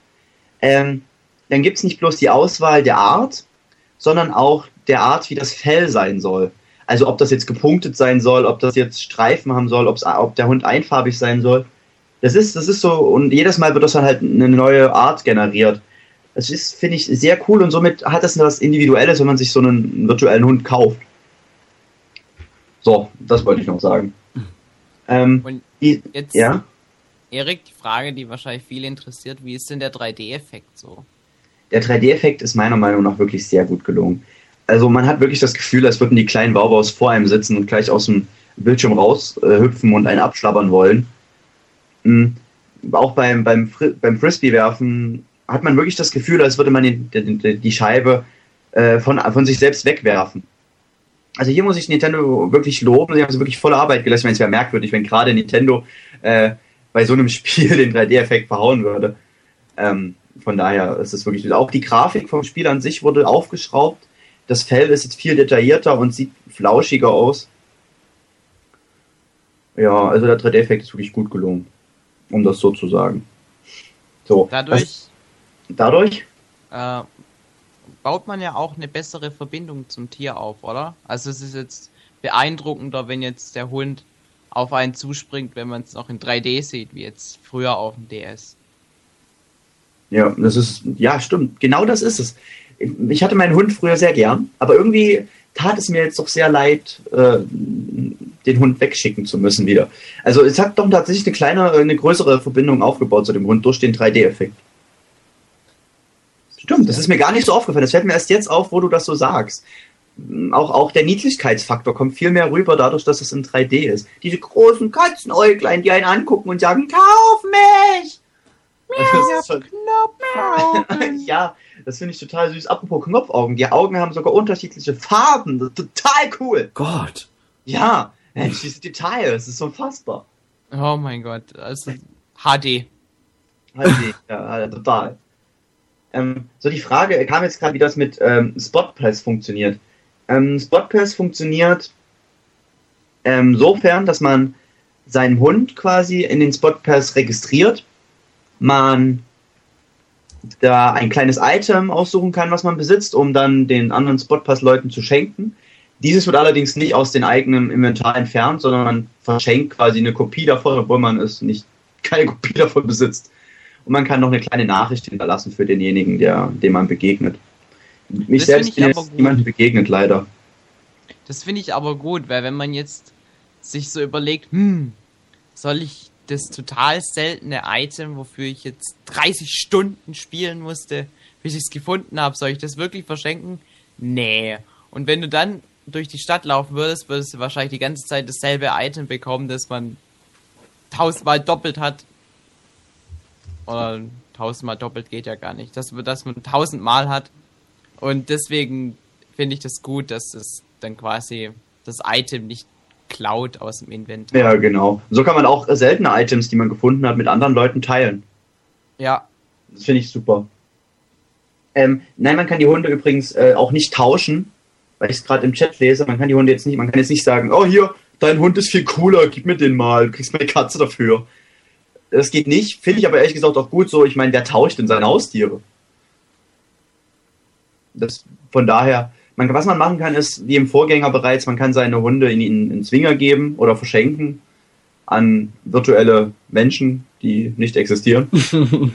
ähm, dann gibt es nicht bloß die Auswahl der Art, sondern auch der Art, wie das Fell sein soll. Also ob das jetzt gepunktet sein soll, ob das jetzt Streifen haben soll, ob der Hund einfarbig sein soll. Das ist, das ist so, und jedes Mal wird das dann halt eine neue Art generiert. Das ist, finde ich, sehr cool und somit hat das etwas Individuelles, wenn man sich so einen virtuellen Hund kauft. So, das wollte ich noch sagen. Ähm, und die, jetzt, ja? Erik, die Frage, die wahrscheinlich viele interessiert, wie ist denn der 3D-Effekt so? Der 3D-Effekt ist meiner Meinung nach wirklich sehr gut gelungen. Also man hat wirklich das Gefühl, als würden die kleinen Baubaus vor einem sitzen und gleich aus dem Bildschirm raushüpfen äh, und einen abschlabbern wollen. Auch beim, beim, beim Frisbee-Werfen hat man wirklich das Gefühl, als würde man die, die, die Scheibe äh, von, von sich selbst wegwerfen. Also hier muss ich Nintendo wirklich loben, sie haben so wirklich volle Arbeit gelassen. Ich meine, es wäre merkwürdig, wenn gerade Nintendo äh, bei so einem Spiel den 3D-Effekt verhauen würde. Ähm, von daher ist es wirklich, auch die Grafik vom Spiel an sich wurde aufgeschraubt. Das Fell ist jetzt viel detaillierter und sieht flauschiger aus. Ja, also der 3D-Effekt ist wirklich gut gelungen, um das so zu sagen. So, dadurch, das, dadurch äh, baut man ja auch eine bessere Verbindung zum Tier auf, oder? Also es ist jetzt beeindruckender, wenn jetzt der Hund auf einen zuspringt, wenn man es noch in 3D sieht, wie jetzt früher auf dem DS. Ja, das ist, ja, stimmt. Genau das ist es. Ich hatte meinen Hund früher sehr gern, aber irgendwie tat es mir jetzt doch sehr leid, äh, den Hund wegschicken zu müssen wieder. Also es hat doch tatsächlich eine kleine, eine größere Verbindung aufgebaut zu dem Hund durch den 3D-Effekt. Stimmt, das ist mir gar nicht so aufgefallen. Das fällt mir erst jetzt auf, wo du das so sagst. Auch, auch der Niedlichkeitsfaktor kommt viel mehr rüber, dadurch, dass es in 3D ist. Diese großen Katzenäuglein, die einen angucken und sagen, kauf mich! Miau, Knopfaugen. ja, das finde ich total süß. Apropos Knopfaugen, die Augen haben sogar unterschiedliche Farben. Das ist total cool. Gott. Ja, Mensch, diese Details, das ist unfassbar. Oh mein Gott, also HD. HD, ja, total. Ähm, so die Frage kam jetzt gerade, wie das mit ähm, Spotpress funktioniert. Ähm, Spotpress funktioniert ähm, sofern, dass man seinen Hund quasi in den Spotpress registriert, man da ein kleines Item aussuchen kann, was man besitzt, um dann den anderen Spotpass-Leuten zu schenken. Dieses wird allerdings nicht aus dem eigenen Inventar entfernt, sondern man verschenkt quasi eine Kopie davon, obwohl man es nicht keine Kopie davon besitzt. Und man kann noch eine kleine Nachricht hinterlassen für denjenigen, der, dem man begegnet. Mich das selbst bin jetzt niemandem begegnet, leider. Das finde ich aber gut, weil wenn man jetzt sich so überlegt, hm, soll ich das total seltene Item, wofür ich jetzt 30 Stunden spielen musste, bis ich es gefunden habe, soll ich das wirklich verschenken? Nee. Und wenn du dann durch die Stadt laufen würdest, würdest du wahrscheinlich die ganze Zeit dasselbe Item bekommen, das man tausendmal doppelt hat oder tausendmal doppelt geht ja gar nicht. Dass, dass man tausendmal hat. Und deswegen finde ich das gut, dass es dann quasi das Item nicht klaut aus dem Inventar. Ja, genau. So kann man auch seltene Items, die man gefunden hat, mit anderen Leuten teilen. Ja. Das finde ich super. Ähm, nein, man kann die Hunde übrigens äh, auch nicht tauschen, weil ich es gerade im Chat lese. Man kann die Hunde jetzt nicht, man kann jetzt nicht sagen, oh hier, dein Hund ist viel cooler, gib mir den mal, du kriegst meine Katze dafür. Das geht nicht, finde ich aber ehrlich gesagt auch gut so. Ich meine, wer tauscht denn seine Haustiere? Das, von daher, man, was man machen kann, ist, wie im Vorgänger bereits, man kann seine Hunde in, in, in Zwinger geben oder verschenken an virtuelle Menschen, die nicht existieren.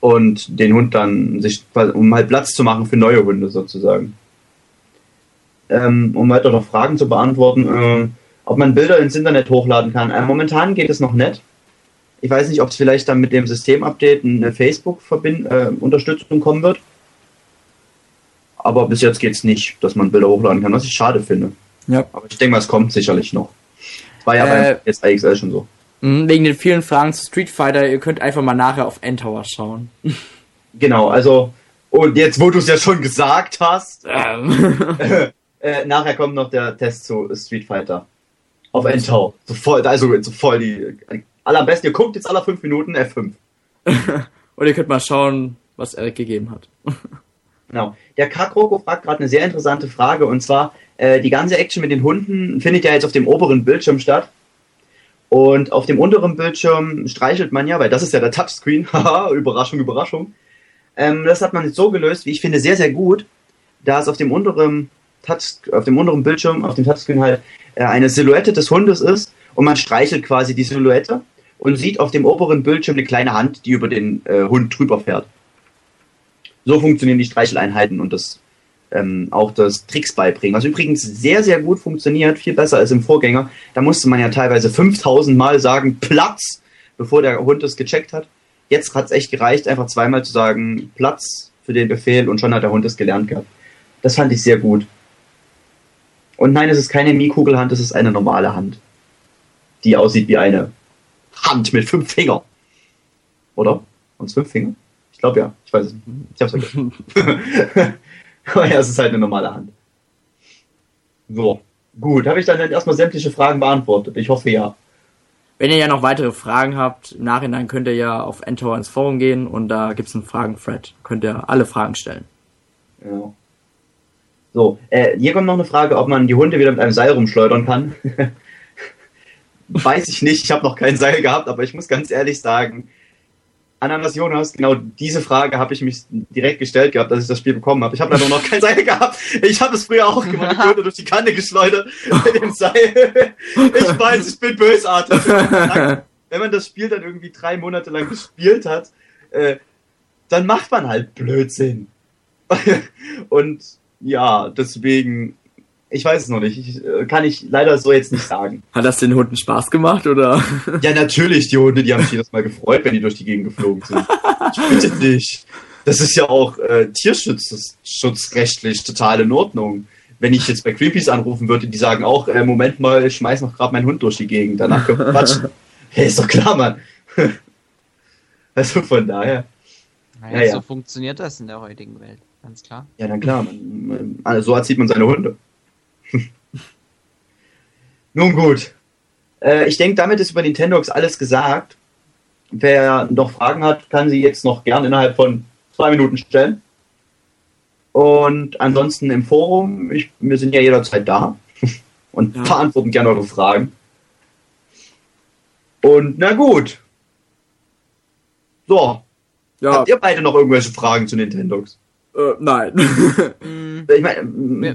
und den Hund dann sich, um halt Platz zu machen für neue Hunde sozusagen. Ähm, um weiter noch Fragen zu beantworten, äh, ob man Bilder ins Internet hochladen kann. Äh, momentan geht es noch nicht. Ich weiß nicht, ob es vielleicht dann mit dem Systemupdate eine Facebook-Unterstützung äh, kommen wird. Aber bis jetzt geht es nicht, dass man Bilder hochladen kann, was ich schade finde. Ja. Aber ich denke mal, es kommt sicherlich noch. War ja äh, bei AXL schon so. Wegen den vielen Fragen zu Street Fighter, ihr könnt einfach mal nachher auf Endtower schauen. Genau, also, und jetzt, wo du es ja schon gesagt hast, ähm. äh, nachher kommt noch der Test zu Street Fighter. Auf Endtower. So voll, also so voll die Allerbesten, ihr guckt jetzt alle fünf Minuten F5. Und ihr könnt mal schauen, was Eric gegeben hat. genau. Der Kakroko fragt gerade eine sehr interessante Frage und zwar, äh, die ganze Action mit den Hunden findet ja jetzt auf dem oberen Bildschirm statt. Und auf dem unteren Bildschirm streichelt man ja, weil das ist ja der Touchscreen, haha, Überraschung, Überraschung. Ähm, das hat man jetzt so gelöst, wie ich finde, sehr, sehr gut, da es auf dem unteren Touch, auf dem unteren Bildschirm, auf dem Touchscreen halt äh, eine Silhouette des Hundes ist und man streichelt quasi die Silhouette und sieht auf dem oberen Bildschirm eine kleine Hand, die über den äh, Hund drüber fährt. So funktionieren die Streicheleinheiten und das ähm, auch das Tricks beibringen. Was übrigens sehr, sehr gut funktioniert, viel besser als im Vorgänger. Da musste man ja teilweise 5000 Mal sagen, Platz, bevor der Hund es gecheckt hat. Jetzt hat es echt gereicht, einfach zweimal zu sagen, Platz für den Befehl und schon hat der Hund es gelernt gehabt. Das fand ich sehr gut. Und nein, es ist keine Mikugelhand, es ist eine normale Hand. Die aussieht wie eine Hand mit fünf Fingern. Oder? Und fünf Finger? Ich glaube ja. Ich weiß es nicht. Ich hab's vergessen. Aber ja, es ist halt eine normale Hand. So. Gut, habe ich dann erstmal sämtliche Fragen beantwortet? Ich hoffe ja. Wenn ihr ja noch weitere Fragen habt, im Nachhinein könnt ihr ja auf Entor ins Forum gehen und da gibt es einen Fragen-Thread. Könnt ihr alle Fragen stellen. Ja. So, äh, hier kommt noch eine Frage, ob man die Hunde wieder mit einem Seil rumschleudern kann. Weiß ich nicht, ich habe noch kein Seil gehabt, aber ich muss ganz ehrlich sagen, Ananas Jonas, genau diese Frage habe ich mich direkt gestellt gehabt, als ich das Spiel bekommen habe. Ich habe da noch kein Seil gehabt. Ich habe es früher auch gemacht. Ich wurde durch die Kante geschleudert mit dem Seil. Ich weiß, ich bin bösartig. Wenn man das Spiel dann irgendwie drei Monate lang gespielt hat, äh, dann macht man halt Blödsinn. Und ja, deswegen ich weiß es noch nicht. Ich, äh, kann ich leider so jetzt nicht sagen. Hat das den Hunden Spaß gemacht, oder? Ja, natürlich. Die Hunde, die haben sich jedes Mal gefreut, wenn die durch die Gegend geflogen sind. Ich bitte dich. Das ist ja auch äh, tierschutzrechtlich total in Ordnung. Wenn ich jetzt bei Creepies anrufen würde, die sagen auch, äh, Moment mal, ich schmeiß noch gerade meinen Hund durch die Gegend. Danach kommt Quatsch. hey, ist doch klar, Mann. also von daher. Naja, ja, ja. so funktioniert das in der heutigen Welt. Ganz klar. Ja, dann klar. Man, man, also so erzieht man seine Hunde. Nun gut. Äh, ich denke, damit ist über Nintendox alles gesagt. Wer noch Fragen hat, kann sie jetzt noch gern innerhalb von zwei Minuten stellen. Und ansonsten im Forum, ich, wir sind ja jederzeit da und ja. beantworten gerne eure Fragen. Und na gut. So. Ja. Habt ihr beide noch irgendwelche Fragen zu Nintendox? Äh, nein. Ich meine,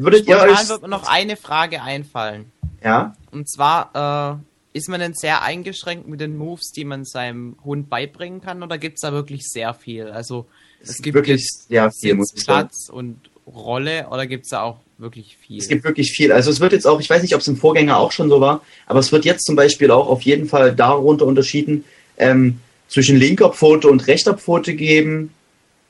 würdet ihr euch... wird mir noch eine Frage einfallen. Ja? Und zwar, äh, ist man denn sehr eingeschränkt mit den Moves, die man seinem Hund beibringen kann, oder gibt es da wirklich sehr viel? Also, es, es gibt wirklich sehr viel Platz und Rolle, oder gibt es da auch wirklich viel? Es gibt wirklich viel. Also es wird jetzt auch, ich weiß nicht, ob es im Vorgänger auch schon so war, aber es wird jetzt zum Beispiel auch auf jeden Fall darunter unterschieden, ähm, zwischen linker Pfote und rechter Pfote geben,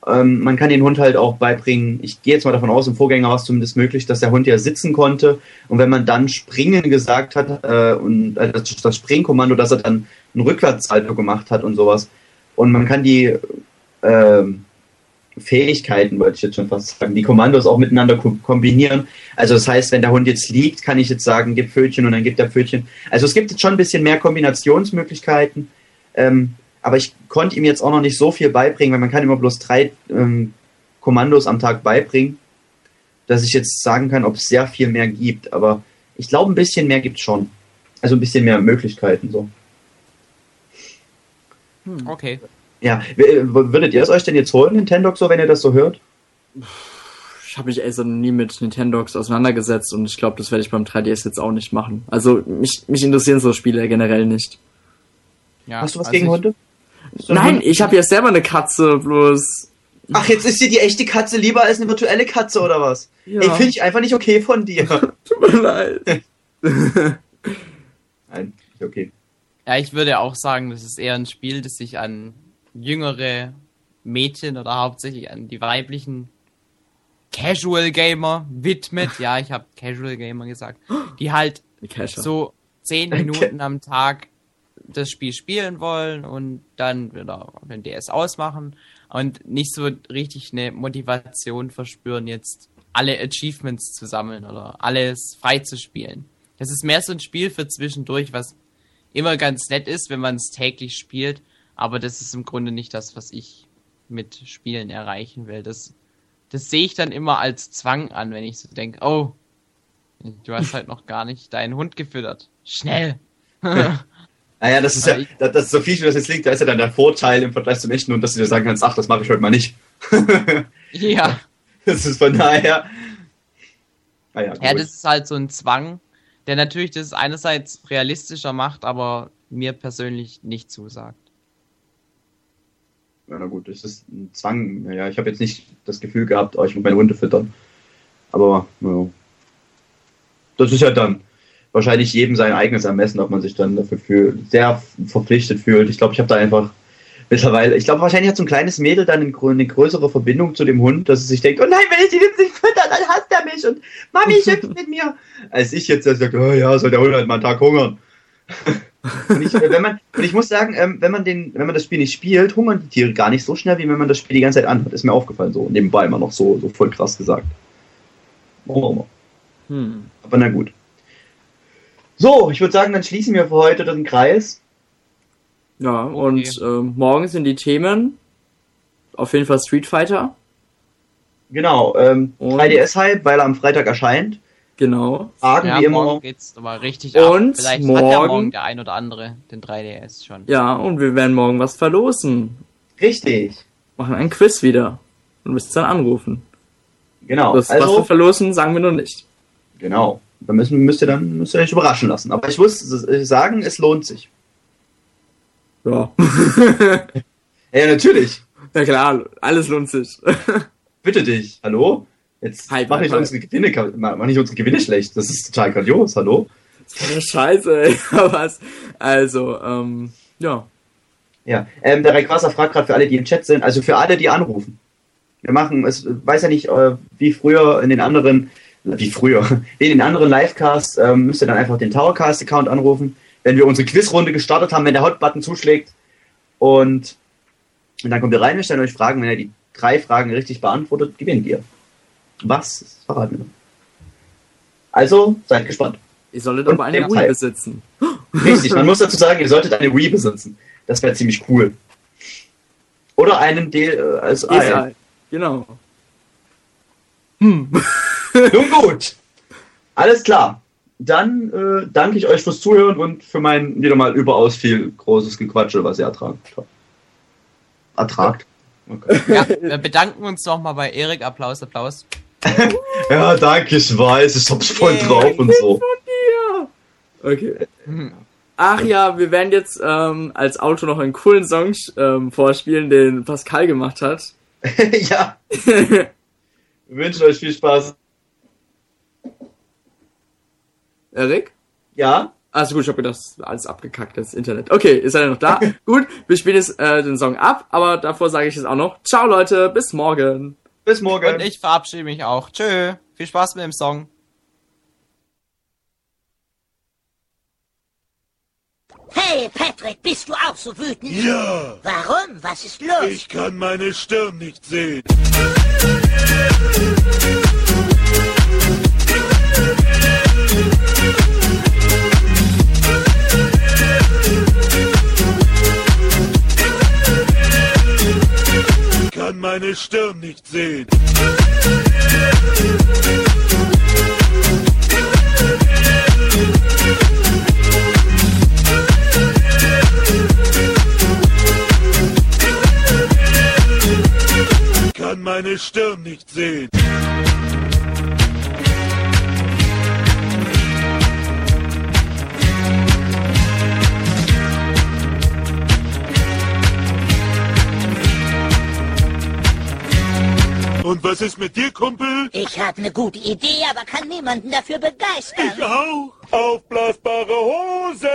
ähm, man kann den Hund halt auch beibringen, ich gehe jetzt mal davon aus, im Vorgänger war es zumindest möglich, dass der Hund ja sitzen konnte. Und wenn man dann springen gesagt hat, äh, und äh, das, Springkommando, dass er dann ein Rückwärtssalto gemacht hat und sowas. Und man kann die äh, Fähigkeiten, wollte ich jetzt schon fast sagen, die Kommandos auch miteinander kombinieren. Also das heißt, wenn der Hund jetzt liegt, kann ich jetzt sagen, gib Pfötchen und dann gibt er Pfötchen. Also es gibt jetzt schon ein bisschen mehr Kombinationsmöglichkeiten. Ähm, aber ich konnte ihm jetzt auch noch nicht so viel beibringen, weil man kann immer bloß drei ähm, Kommandos am Tag beibringen, dass ich jetzt sagen kann, ob es sehr viel mehr gibt. Aber ich glaube, ein bisschen mehr gibt es schon. Also ein bisschen mehr Möglichkeiten so. Hm, okay. Ja, würdet ihr es euch denn jetzt holen, Nintendox, so, wenn ihr das so hört? Ich habe mich also nie mit Nintendox auseinandergesetzt und ich glaube, das werde ich beim 3DS jetzt auch nicht machen. Also mich, mich interessieren so Spiele generell nicht. Ja, Hast du was also gegen Hunde? Nein, ich habe ja selber eine Katze, bloß. Ach, jetzt ist dir die echte Katze lieber als eine virtuelle Katze oder was? Ja. Ey, finde ich einfach nicht okay von dir. Tut mir leid. Nein, nicht okay. Ja, ich würde auch sagen, das ist eher ein Spiel, das sich an jüngere Mädchen oder hauptsächlich an die weiblichen Casual Gamer widmet. Ja, ich habe Casual Gamer gesagt. Die halt so zehn Minuten am Tag das Spiel spielen wollen und dann wieder den DS ausmachen und nicht so richtig eine Motivation verspüren, jetzt alle Achievements zu sammeln oder alles frei zu spielen. Das ist mehr so ein Spiel für zwischendurch, was immer ganz nett ist, wenn man es täglich spielt, aber das ist im Grunde nicht das, was ich mit Spielen erreichen will. Das, das sehe ich dann immer als Zwang an, wenn ich so denke, oh, du hast halt noch gar nicht deinen Hund gefüttert. Schnell! Naja, das ist ja, das, das so viel, wie das jetzt liegt, da ist ja dann der Vorteil im Vergleich zum echten und dass du dir sagen kannst, ach, das mache ich heute mal nicht. ja. Das ist von daher. Ah ja, das ist halt so ein Zwang, der natürlich das einerseits realistischer macht, aber mir persönlich nicht zusagt. Ja, na gut, das ist ein Zwang. Naja, ich habe jetzt nicht das Gefühl gehabt, euch mit meinen Hunde füttern. Aber, ja. Das ist ja dann wahrscheinlich jedem sein eigenes Ermessen, ob man sich dann dafür fühlt, sehr verpflichtet fühlt. Ich glaube, ich habe da einfach mittlerweile, ich glaube, wahrscheinlich hat so ein kleines Mädel dann eine größere Verbindung zu dem Hund, dass es sich denkt, oh nein, wenn ich den jetzt nicht fütter, dann hasst er mich und Mami schimpft mit mir. Als ich jetzt sage, oh ja, soll der Hund halt mal einen Tag hungern. und, ich, wenn man, und ich muss sagen, ähm, wenn, man den, wenn man das Spiel nicht spielt, hungern die Tiere gar nicht so schnell, wie wenn man das Spiel die ganze Zeit anhat. Ist mir aufgefallen, so nebenbei immer noch so, so voll krass gesagt. Oh. Hm. Aber na gut. So, ich würde sagen, dann schließen wir für heute den Kreis. Ja, und okay. äh, morgen sind die Themen auf jeden Fall Street Fighter. Genau, ähm, 3DS-Hype, weil er am Freitag erscheint. Genau. Fragen ja, wie immer. Morgen geht's aber richtig und ab. Vielleicht morgen, hat ja morgen der ein oder andere den 3DS schon. Ja, und wir werden morgen was verlosen. Richtig. Machen ein Quiz wieder. Und müsst dann anrufen. Genau. Das, also, was wir verlosen, sagen wir noch nicht. Genau. Da müssen, müsst ihr dann müsst ihr euch überraschen lassen. Aber ich muss sagen, es lohnt sich. Ja. ja, natürlich. Ja klar, alles lohnt sich. Bitte dich, hallo? Jetzt halt, mach, nicht halt. unsere Gewinne, mach nicht unsere Gewinne schlecht. Das ist total grandios, hallo? Scheiße, ey. Was? Also, ähm, ja. Ja, ähm, der Rayquaza fragt gerade für alle, die im Chat sind, also für alle, die anrufen. Wir machen, es weiß ja nicht, äh, wie früher in den anderen, wie früher, in den anderen Livecasts ähm, müsst ihr dann einfach den Towercast-Account anrufen wenn wir unsere Quizrunde gestartet haben, wenn der Hot-Button zuschlägt und, und dann kommt ihr rein, wir stellen euch Fragen, wenn ihr die drei Fragen richtig beantwortet, gewinnt ihr. Was? Das verraten wir. Also, seid gespannt. Ihr solltet aber eine Wii besitzen. Richtig, man muss dazu sagen, ihr solltet eine Wii besitzen. Das wäre ziemlich cool. Oder einen D äh, als Ei. Genau. Hm. Nun gut. Alles klar dann äh, danke ich euch fürs Zuhören und für mein wieder mal überaus viel großes Gequatsche, was ihr ertragt. Ertragt? Okay. Ja, wir bedanken uns nochmal bei Erik. Applaus, Applaus. ja, danke, ich weiß, ich hab's voll yeah. drauf und so. Okay. Ach ja, wir werden jetzt ähm, als Auto noch einen coolen Song ähm, vorspielen, den Pascal gemacht hat. ja. wir wünschen euch viel Spaß. Erik? Ja? Also gut, ich habe gedacht, alles abgekackt, das Internet. Okay, ist er noch da? gut, wir spielen jetzt äh, den Song ab, aber davor sage ich jetzt auch noch, ciao Leute, bis morgen. Bis morgen. Und ich verabschiede mich auch. Tschö, viel Spaß mit dem Song. Hey, Patrick, bist du auch so wütend? Ja. Warum? Was ist los? Ich kann meine Stirn nicht sehen. kann meine Stirn nicht sehen. Kann meine Stirn nicht sehen. Und was ist mit dir, Kumpel? Ich habe eine gute Idee, aber kann niemanden dafür begeistern. Ich auch. Aufblasbare Hosen.